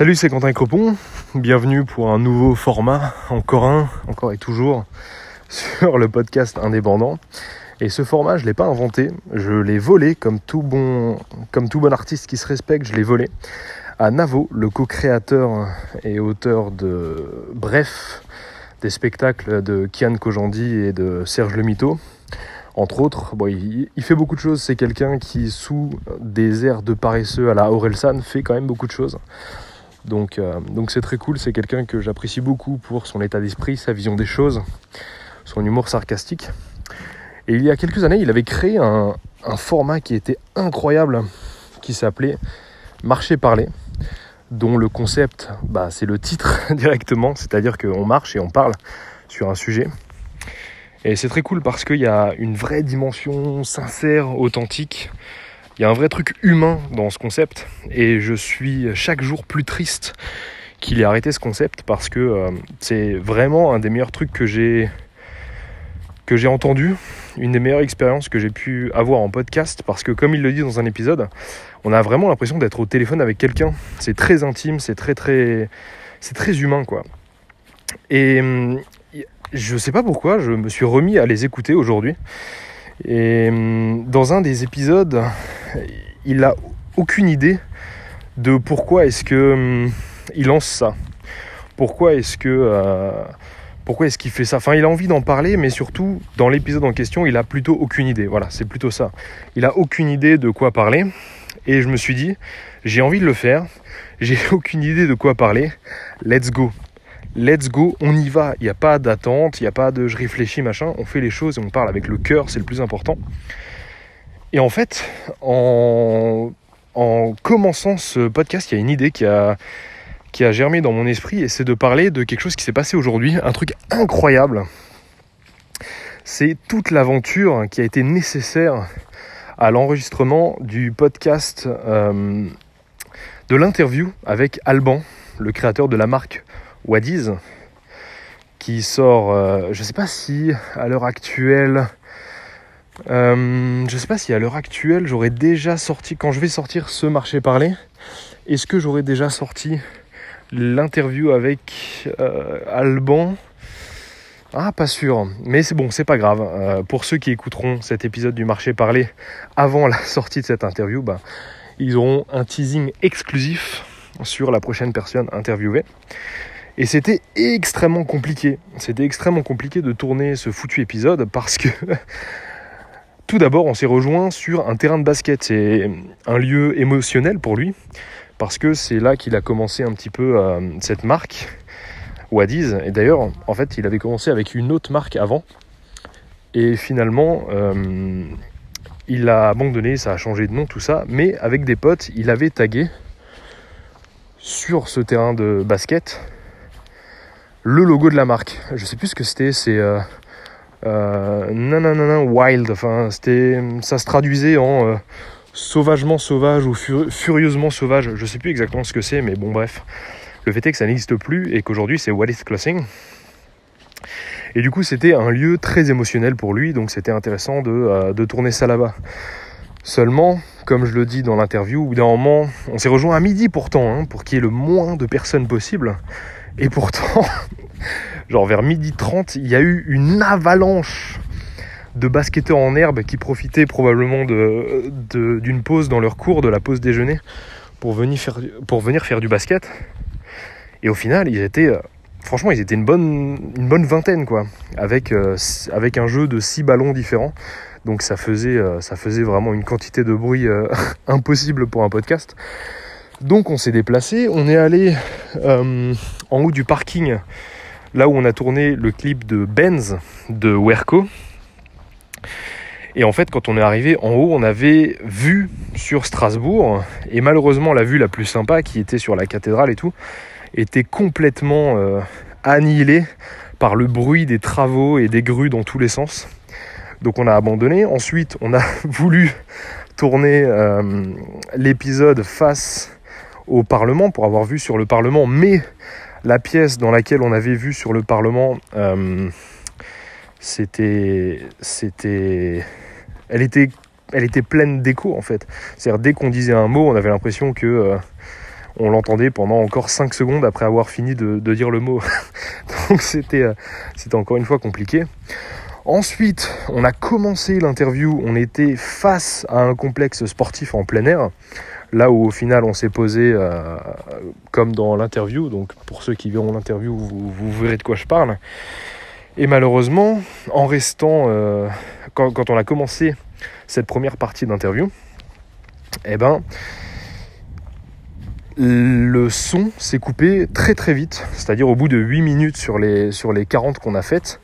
Salut, c'est Quentin Crepon. Bienvenue pour un nouveau format, encore un, encore et toujours, sur le podcast indépendant. Et ce format, je ne l'ai pas inventé, je l'ai volé comme tout bon, artiste qui se respecte, je l'ai volé à Navo, le co-créateur et auteur de Bref, des spectacles de Kian Kojandi et de Serge Le Mito. Entre autres, bon, il, il, fait beaucoup de choses. C'est quelqu'un qui, sous des airs de paresseux à la Orelsan, fait quand même beaucoup de choses. Donc, euh, donc c'est très cool. C'est quelqu'un que j'apprécie beaucoup pour son état d'esprit, sa vision des choses, son humour sarcastique. Et il y a quelques années, il avait créé un, format qui était incroyable, qui s'appelait Marcher parler, dont le concept, bah, c'est le titre directement, c'est-à-dire qu'on marche et on parle sur un sujet. Et c'est très cool parce qu'il y a une vraie dimension sincère, authentique. Il y a un vrai truc humain dans ce concept. Et je suis chaque jour plus triste qu'il ait arrêté ce concept parce que euh, c'est vraiment un des meilleurs trucs que j'ai que j'ai entendu, une des meilleures expériences que j'ai pu avoir en podcast parce que comme il le dit dans un épisode, on a vraiment l'impression d'être au téléphone avec quelqu'un. C'est très intime, c'est très très c'est très humain quoi. Et je sais pas pourquoi, je me suis remis à les écouter aujourd'hui. Et hum, dans un des épisodes, il a aucune idée de pourquoi est-ce que hum, il lance ça. Pourquoi est-ce que euh, pourquoi est-ce qu'il fait ça? Enfin, il a envie d'en parler, mais surtout dans l'épisode en question, il a plutôt aucune idée. Voilà, c'est plutôt ça. Il a aucune idée de quoi parler. Et je me suis dit, j'ai envie de le faire. J'ai aucune idée de quoi parler. Let's go let's go, on y va. Il n'y a pas d'attente, il n'y a pas de je réfléchis, machin. On fait les choses et on parle avec le cœur, c'est le plus important. Et en fait, en, en commençant ce podcast, il y a une idée qui a, qui a germé dans mon esprit et c'est de parler de quelque chose qui s'est passé aujourd'hui, un truc incroyable. C'est toute l'aventure qui a été nécessaire à l'enregistrement du podcast euh, de l'interview avec Alban, le créateur de la marque Wadiz, qui sort, euh, je sais pas si à l'heure actuelle, euh, je sais pas si à l'heure actuelle j'aurais déjà sorti, quand je vais sortir ce marché parler, est-ce que j'aurais déjà sorti l'interview avec euh, Alban? Ah, pas sûr, mais c'est bon, c'est pas grave. Euh, pour ceux qui écouteront cet épisode du marché parler avant la sortie de cette interview, bah, ils auront un teasing exclusif sur la prochaine personne interviewée. Et c'était extrêmement compliqué. C'était extrêmement compliqué de tourner ce foutu épisode parce que tout d'abord, on s'est rejoint sur un terrain de basket. C'est un lieu émotionnel pour lui parce que c'est là qu'il a commencé un petit peu euh, cette marque, Wadiz. Et d'ailleurs, en fait, il avait commencé avec une autre marque avant. Et finalement, euh, il a abandonné, ça a changé de nom, tout ça. Mais avec des potes, il avait tagué sur ce terrain de basket le logo de la marque. Je sais plus ce que c'était, c'est euh, euh, nanana wild. Enfin, c'était, ça se traduisait en euh, sauvagement sauvage ou furieusement sauvage. Je sais plus exactement ce que c'est, mais bon, bref. Le fait est que ça n'existe plus et qu'aujourd'hui c'est Wallis Crossing. Et du coup, c'était un lieu très émotionnel pour lui, donc c'était intéressant de, euh, de tourner ça là-bas. Seulement, comme je le dis dans l'interview, au bout d'un moment, on s'est rejoint à midi pourtant, hein, pour qu'il y ait le moins de personnes possible. Et pourtant, genre vers midi 30, il y a eu une avalanche de basketteurs en herbe qui profitaient probablement d'une pause dans leur cours, de la pause déjeuner, pour venir, faire, pour venir faire du basket. Et au final, ils étaient, euh, franchement, ils étaient une bonne, vingtaine, quoi, avec, euh, avec un jeu de six ballons différents. Donc ça faisait, euh, vraiment une quantité de bruit impossible pour un podcast. Donc on s'est déplacé, on est allé en haut du parking, là où on a tourné le clip de Benz de Werco. Et en fait, quand on est arrivé en haut, on avait vu sur Strasbourg, et malheureusement la vue la plus sympa, qui était sur la cathédrale et tout, était complètement euh, annihilée par le bruit des travaux et des grues dans tous les sens. Donc on a abandonné. Ensuite, on a voulu tourner euh, l'épisode face au Parlement pour avoir vu sur le Parlement, mais la pièce dans laquelle on avait vu sur le Parlement, euh, c'était, elle était, pleine d'écho en fait. C'est-à-dire dès qu'on disait un mot, on avait l'impression que euh, on l'entendait pendant encore 5 secondes après avoir fini de, dire le mot. Donc euh, c'était encore une fois compliqué. Ensuite, on a commencé l'interview, on était face à un complexe sportif en plein air, là où au final on s'est posé euh, comme dans l'interview, donc pour ceux qui verront l'interview, vous, verrez de quoi je parle. Et malheureusement, en restant, euh, quand, on a commencé cette première partie d'interview, eh ben, le son s'est coupé très très vite, c'est-à-dire au bout de 8 minutes sur les, sur les 40 qu'on a faites,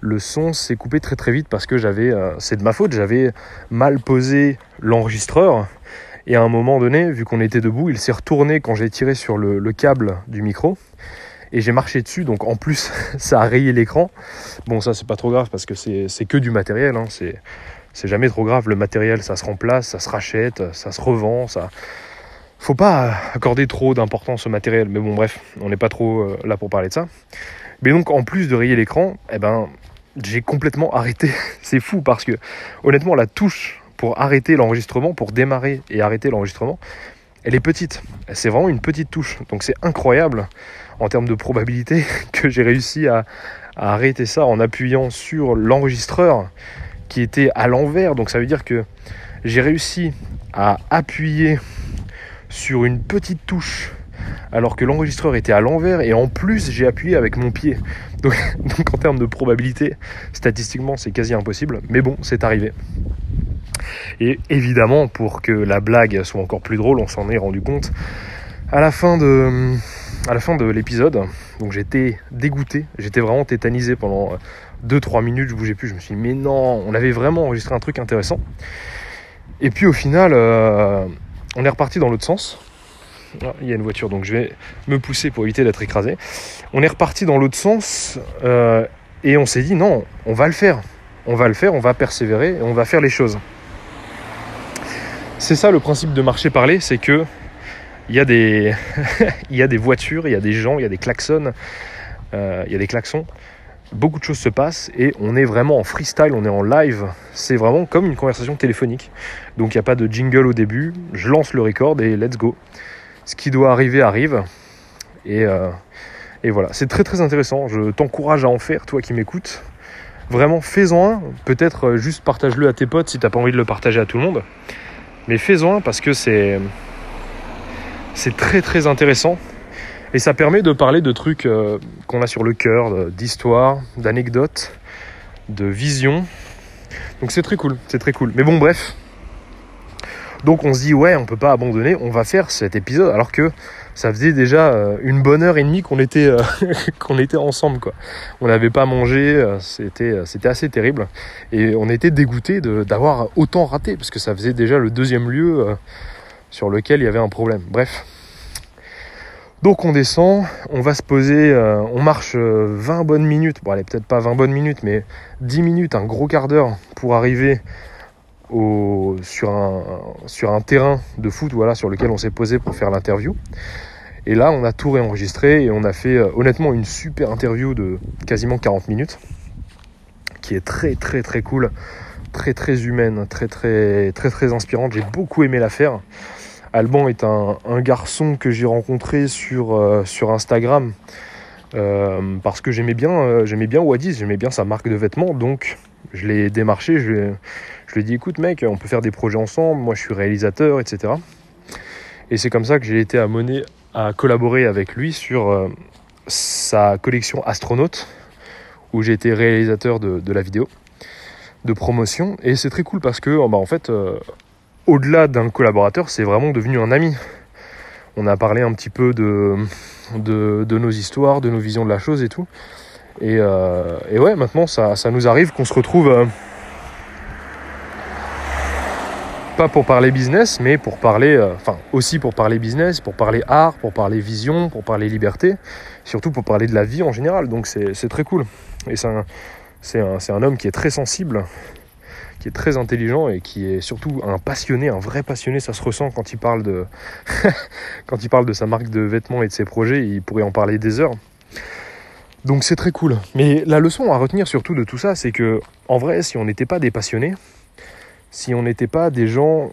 le son s'est coupé très très vite parce que j'avais, euh, c'est de ma faute, j'avais mal posé l'enregistreur et à un moment donné, vu qu'on était debout, il s'est retourné quand j'ai tiré sur le, câble du micro et j'ai marché dessus, donc en plus ça a rayé l'écran. Bon ça c'est pas trop grave parce que c'est que du matériel, hein. c'est jamais trop grave, le matériel ça se remplace, ça se rachète, ça se revend, ça faut pas accorder trop d'importance au matériel, mais bon bref, on n'est pas trop euh, là pour parler de ça. Mais donc en plus de rayer l'écran, eh ben j'ai complètement arrêté. C'est fou parce que honnêtement la touche pour arrêter l'enregistrement, pour démarrer et arrêter l'enregistrement, elle est petite. C'est vraiment une petite touche. Donc c'est incroyable en termes de probabilité que j'ai réussi à, arrêter ça en appuyant sur l'enregistreur qui était à l'envers. Donc ça veut dire que j'ai réussi à appuyer sur une petite touche alors que l'enregistreur était à l'envers et en plus j'ai appuyé avec mon pied. Donc, en termes de probabilité, statistiquement c'est quasi impossible, mais bon, c'est arrivé. Et évidemment, pour que la blague soit encore plus drôle, on s'en est rendu compte à la fin de, l'épisode. Donc j'étais dégoûté, j'étais vraiment tétanisé pendant 2-3 minutes, je bougeais plus, je me suis dit mais non, on avait vraiment enregistré un truc intéressant. Et puis au final, euh, on est reparti dans l'autre sens. Ah, il y a une voiture, donc je vais me pousser pour éviter d'être écrasé. On est reparti dans l'autre sens euh, et on s'est dit non, on va le faire. On va le faire, on va persévérer on va faire les choses. C'est ça le principe de marcher parler, c'est que il y, a des il y a des voitures, il y a des gens, il y a des klaxons, euh, il y a des klaxons beaucoup de choses se passent et on est vraiment en freestyle, on est en live. C'est vraiment comme une conversation téléphonique. Donc il n'y a pas de jingle au début, je lance le record et let's go. Ce qui doit arriver arrive. Et, euh, et voilà, c'est très très intéressant. Je t'encourage à en faire, toi qui m'écoutes. Vraiment, fais-en un. Peut-être euh, juste partage-le à tes potes si t'as pas envie de le partager à tout le monde. Mais fais-en parce que c'est c'est très très intéressant et ça permet de parler de trucs euh, qu'on a sur le cœur, d'histoire, d'anecdotes, de vision. Donc c'est très cool, c'est très cool. Mais bon, bref. Donc on se dit, ouais, on peut pas abandonner, on va faire cet épisode, alors que ça faisait déjà euh, une bonne heure et demie qu'on était, euh, qu'on était ensemble, quoi. On n'avait pas mangé, c'était, c'était assez terrible. Et on était dégoûté d'avoir autant raté, parce que ça faisait déjà le deuxième lieu sur lequel il y avait un problème. Bref. Donc on descend, on va se poser, euh, on marche 20 euh, bonnes minutes, bon allez peut-être pas 20 bonnes minutes, mais 10 minutes, un gros quart d'heure pour arriver sur, un, terrain de foot voilà, sur lequel on s'est posé pour faire l'interview. Et là on a tout réenregistré et on a fait euh, honnêtement une super interview de quasiment 40 minutes, qui est très très très cool, très très humaine, très très très très inspirante, j'ai beaucoup aimé la faire. Alban est un, garçon que j'ai rencontré sur, euh, sur Instagram euh, parce que j'aimais bien, j'aimais bien Wadis, j'aimais bien sa marque de vêtements, donc je l'ai démarché, je lui ai dit écoute mec, on peut faire des projets ensemble, moi je suis réalisateur, etc. Et c'est comme ça que j'ai été amené à collaborer avec lui sur sa collection Astronaute, où j'ai été réalisateur de, la vidéo de promotion. Et c'est très cool parce que bah, en fait, au-delà d'un collaborateur, c'est vraiment devenu un ami. On a parlé un petit peu de, de, nos histoires, de nos visions de la chose et tout. Et, euh, ouais, maintenant, ça, nous arrive qu'on se retrouve, euh, pas pour parler business, mais pour parler, euh, enfin aussi pour parler business, pour parler art, pour parler vision, pour parler liberté, surtout pour parler de la vie en général. Donc c'est très cool. Et c'est un, un homme qui est très sensible qui est très intelligent et qui est surtout un passionné, un vrai passionné. Ça se ressent quand il parle de, quand il parle de sa marque de vêtements et de ses projets. Il pourrait en parler des heures. Donc c'est très cool. Mais la leçon à retenir surtout de tout ça, c'est que en vrai, si on n'était pas des passionnés, si on n'était pas des gens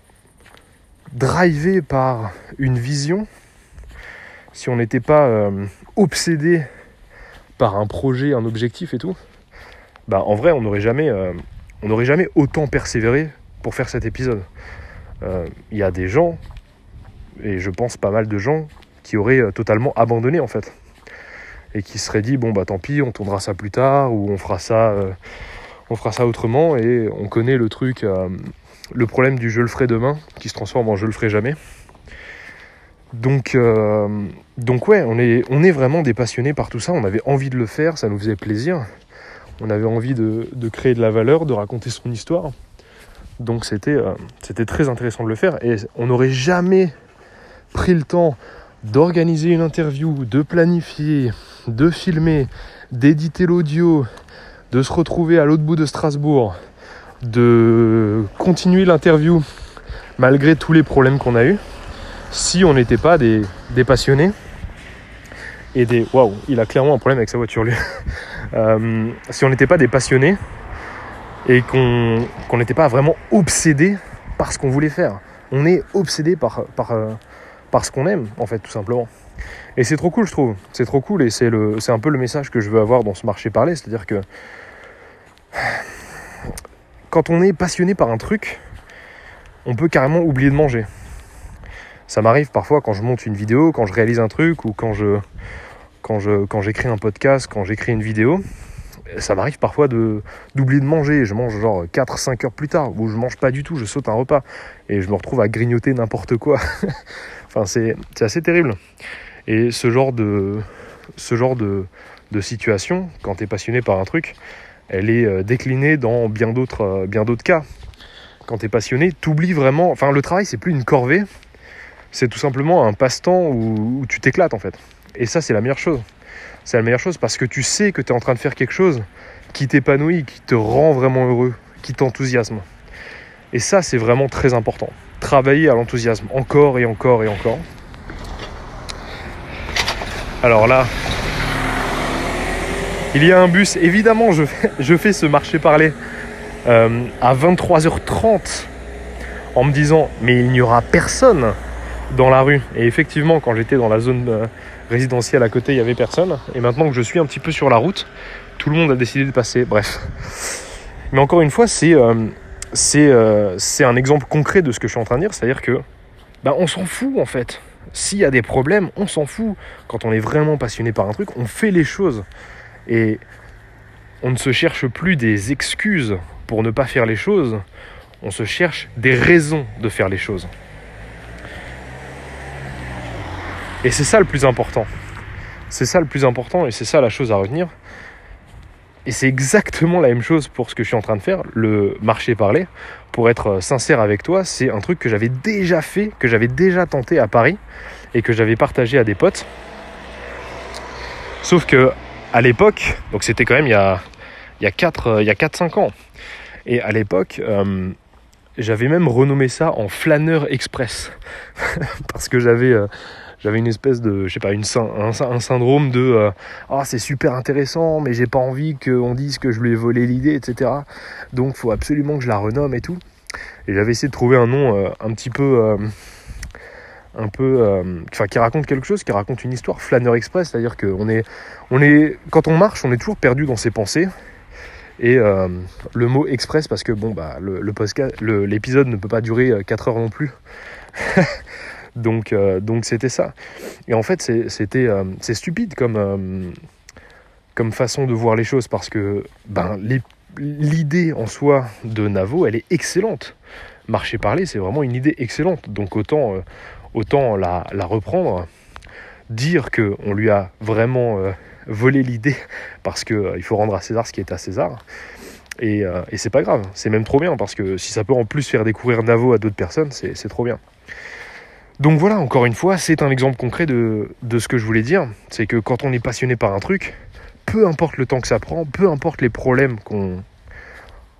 drivés par une vision, si on n'était pas euh, obsédé par un projet, un objectif et tout, bah en vrai on n'aurait jamais, euh, autant persévéré pour faire cet épisode. Euh, Il y a des gens, et je pense pas mal de gens, qui auraient euh, totalement abandonné en fait. Et qui se seraient dit bon bah tant pis, on tournera ça plus tard, ou on fera ça, on fera ça autrement, et on connaît le truc, euh, le problème du je le ferai demain, qui se transforme en je le ferai jamais. Donc, euh, donc ouais, on est, on est vraiment des passionnés par tout ça. On avait envie de le faire, ça nous faisait plaisir. On avait envie de, créer de la valeur, de raconter son histoire. Donc c'était, euh, c'était très intéressant de le faire. Et on n'aurait jamais pris le temps d'organiser une interview, de planifier, de filmer, d'éditer l'audio, de se retrouver à l'autre bout de Strasbourg, de continuer l'interview malgré tous les problèmes qu'on a eus si on n'était pas des, passionnés et des... Waouh, il a clairement un problème avec sa voiture, lui. Euh, si on n'était pas des passionnés et qu'on n'était pas vraiment obsédés par ce qu'on voulait faire. On est obsédé par, par, euh, par ce qu'on aime, en fait, tout simplement. Et c'est trop cool, je trouve. C'est trop cool et c'est un peu le message que je veux avoir dans ce marché parler. C'est-à-dire que quand on est passionné par un truc, on peut carrément oublier de manger. Ça m'arrive parfois quand je monte une vidéo, quand je réalise un truc ou quand je quand j'écris un podcast, quand j'écris une vidéo, ça m'arrive parfois de d'oublier de manger. Je mange genre 4 5 heures plus tard ou je mange pas du tout, je saute un repas et je me retrouve à grignoter n'importe quoi. enfin, c'est assez terrible. Et ce genre de ce genre de de situation quand tu es passionné par un truc, elle est euh, déclinée dans bien d'autres euh, cas. Quand tu es passionné, t'oublies vraiment, enfin le travail c'est plus une corvée, c'est tout simplement un passe-temps où, où tu t'éclates en fait. Et ça, c'est la meilleure chose. C'est la meilleure chose parce que tu sais que tu es en train de faire quelque chose qui t'épanouit, qui te rend vraiment heureux, qui t'enthousiasme. Et ça, c'est vraiment très important. Travailler à l'enthousiasme encore et encore et encore. Alors là, il y a un bus. Évidemment, je fais, ce marché parler euh, à 23h30 en me disant mais il n'y aura personne dans la rue. Et effectivement, quand j'étais dans la zone euh, résidentielle à côté, il n'y avait personne. Et maintenant que je suis un petit peu sur la route, tout le monde a décidé de passer. Bref. Mais encore une fois, euh, c'est un exemple concret de ce que je suis en train de dire. C'est-à-dire que bah, on s'en fout en fait. S'il y a des problèmes, on s'en fout. Quand on est vraiment passionné par un truc, on fait les choses. Et on ne se cherche plus des excuses pour ne pas faire les choses. On se cherche des raisons de faire les choses. Et c'est ça le plus important. C'est ça le plus important et c'est ça la chose à retenir. Et c'est exactement la même chose pour ce que je suis en train de faire, le marché parler. Pour être sincère avec toi, c'est un truc que j'avais déjà fait, que j'avais déjà tenté à Paris et que j'avais partagé à des potes. Sauf que à l'époque, donc c'était quand même il y a, il y a 4 il y a 4-5 ans. Et à l'époque, euh, j'avais même renommé ça en flâneur express. Parce que j'avais euh, j'avais une espèce de, je sais pas, une, un, sy- un syndrome de euh, ah c'est super intéressant, mais j'ai pas envie qu'on dise que je lui ai volé l'idée, etc. Donc faut absolument que je la renomme et tout. Et j'avais essayé de trouver un nom euh, un petit peu, euh, un peu, euh, enfin qui raconte quelque chose, qui raconte une histoire. Flâneur express, c'est-à-dire que on est, on est, quand on marche, on est toujours perdu dans ses pensées. Et euh, le mot express parce que bon bah le, l'épisode ne peut pas durer 4 heures non plus. Donc, euh, donc c'était ça. Et en fait, c'était, euh, c'est stupide comme, euh, façon de voir les choses parce que ben, l'idée en soi de Navo, elle est excellente. Marcher parler, c'est vraiment une idée excellente. Donc autant, euh, autant la, reprendre, dire que on lui a vraiment euh, volé l'idée parce que euh, faut rendre à César ce qui est à César. Et, euh, et c'est pas grave, c'est même trop bien parce que si ça peut en plus faire découvrir Navo à d'autres personnes, c'est trop bien. Donc voilà, encore une fois, c'est un exemple concret de, ce que je voulais dire. C'est que quand on est passionné par un truc, peu importe le temps que ça prend, peu importe les problèmes qu'on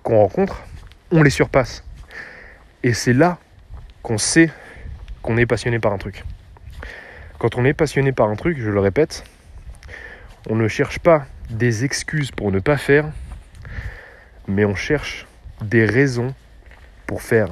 qu'on rencontre, on les surpasse. Et c'est là qu'on sait qu'on est passionné par un truc. Quand on est passionné par un truc, je le répète, on ne cherche pas des excuses pour ne pas faire, mais on cherche des raisons pour faire.